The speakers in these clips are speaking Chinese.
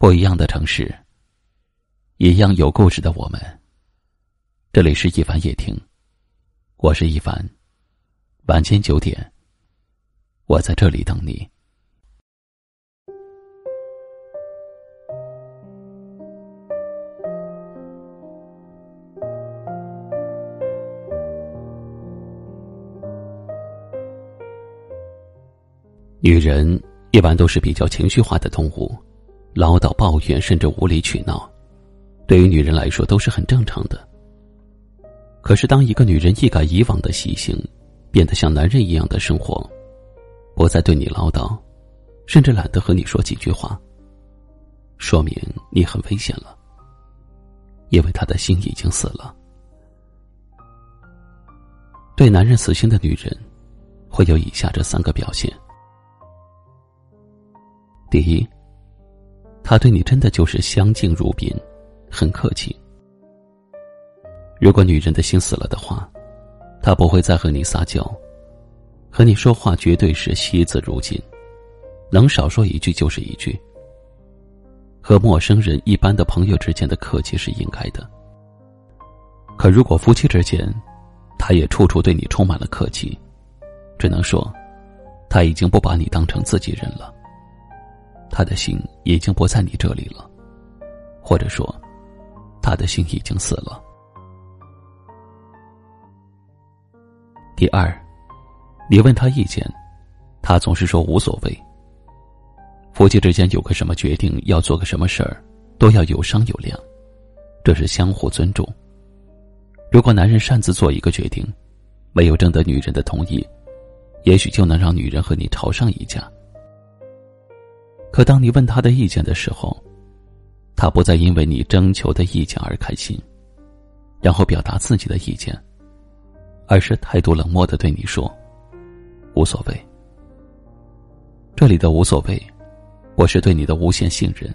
不一样的城市，一样有故事的我们。这里是一凡夜听，我是一凡。晚间九点，我在这里等你。女人一般都是比较情绪化的动物。唠叨、抱怨，甚至无理取闹，对于女人来说都是很正常的。可是，当一个女人一改以往的习性，变得像男人一样的生活，不再对你唠叨，甚至懒得和你说几句话，说明你很危险了，因为她的心已经死了。对男人死心的女人，会有以下这三个表现：第一。他对你真的就是相敬如宾，很客气。如果女人的心死了的话，他不会再和你撒娇，和你说话绝对是惜字如金，能少说一句就是一句。和陌生人一般的朋友之间的客气是应该的，可如果夫妻之间，他也处处对你充满了客气，只能说，他已经不把你当成自己人了。他的心已经不在你这里了，或者说，他的心已经死了。第二，你问他意见，他总是说无所谓。夫妻之间有个什么决定，要做个什么事儿，都要有商有量，这是相互尊重。如果男人擅自做一个决定，没有征得女人的同意，也许就能让女人和你吵上一架。可当你问他的意见的时候，他不再因为你征求的意见而开心，然后表达自己的意见，而是态度冷漠的对你说：“无所谓。”这里的无所谓，不是对你的无限信任，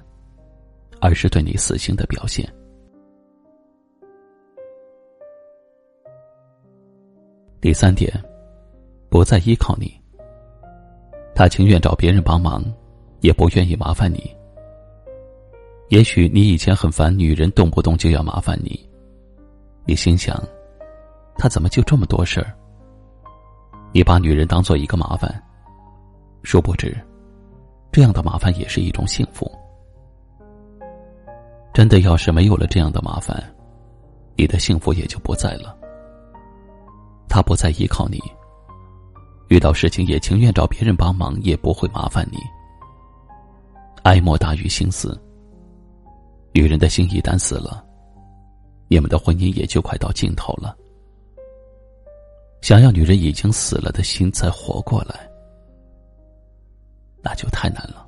而是对你死心的表现。第三点，不再依靠你，他情愿找别人帮忙。也不愿意麻烦你。也许你以前很烦女人动不动就要麻烦你，你心想，她怎么就这么多事儿？你把女人当做一个麻烦，殊不知，这样的麻烦也是一种幸福。真的要是没有了这样的麻烦，你的幸福也就不在了。他不再依靠你，遇到事情也情愿找别人帮忙，也不会麻烦你。爱莫大于心死。女人的心一旦死了，你们的婚姻也就快到尽头了。想要女人已经死了的心再活过来，那就太难了。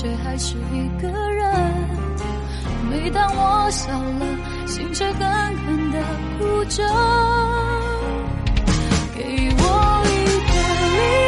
却还是一个人。每当我笑了，心却狠狠的哭着。给我一个理由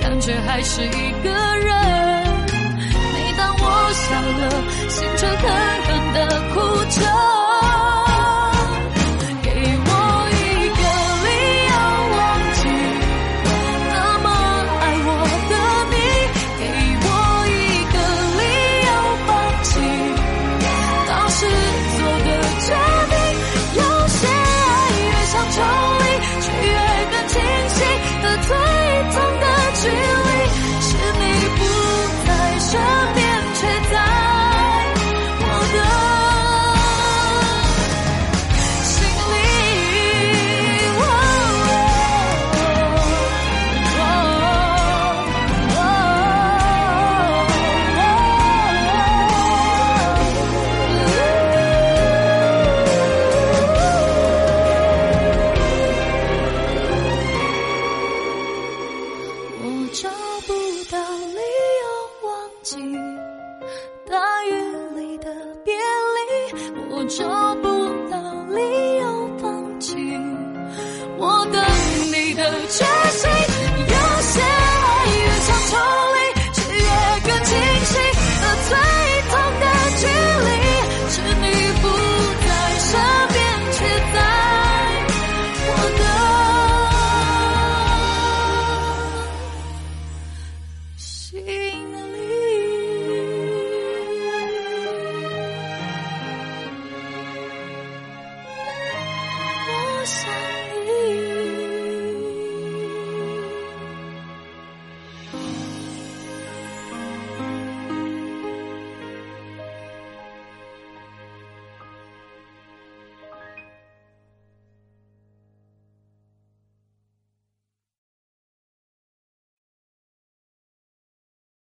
感觉还是一个人。每当我笑了，心却狠狠的哭着。说。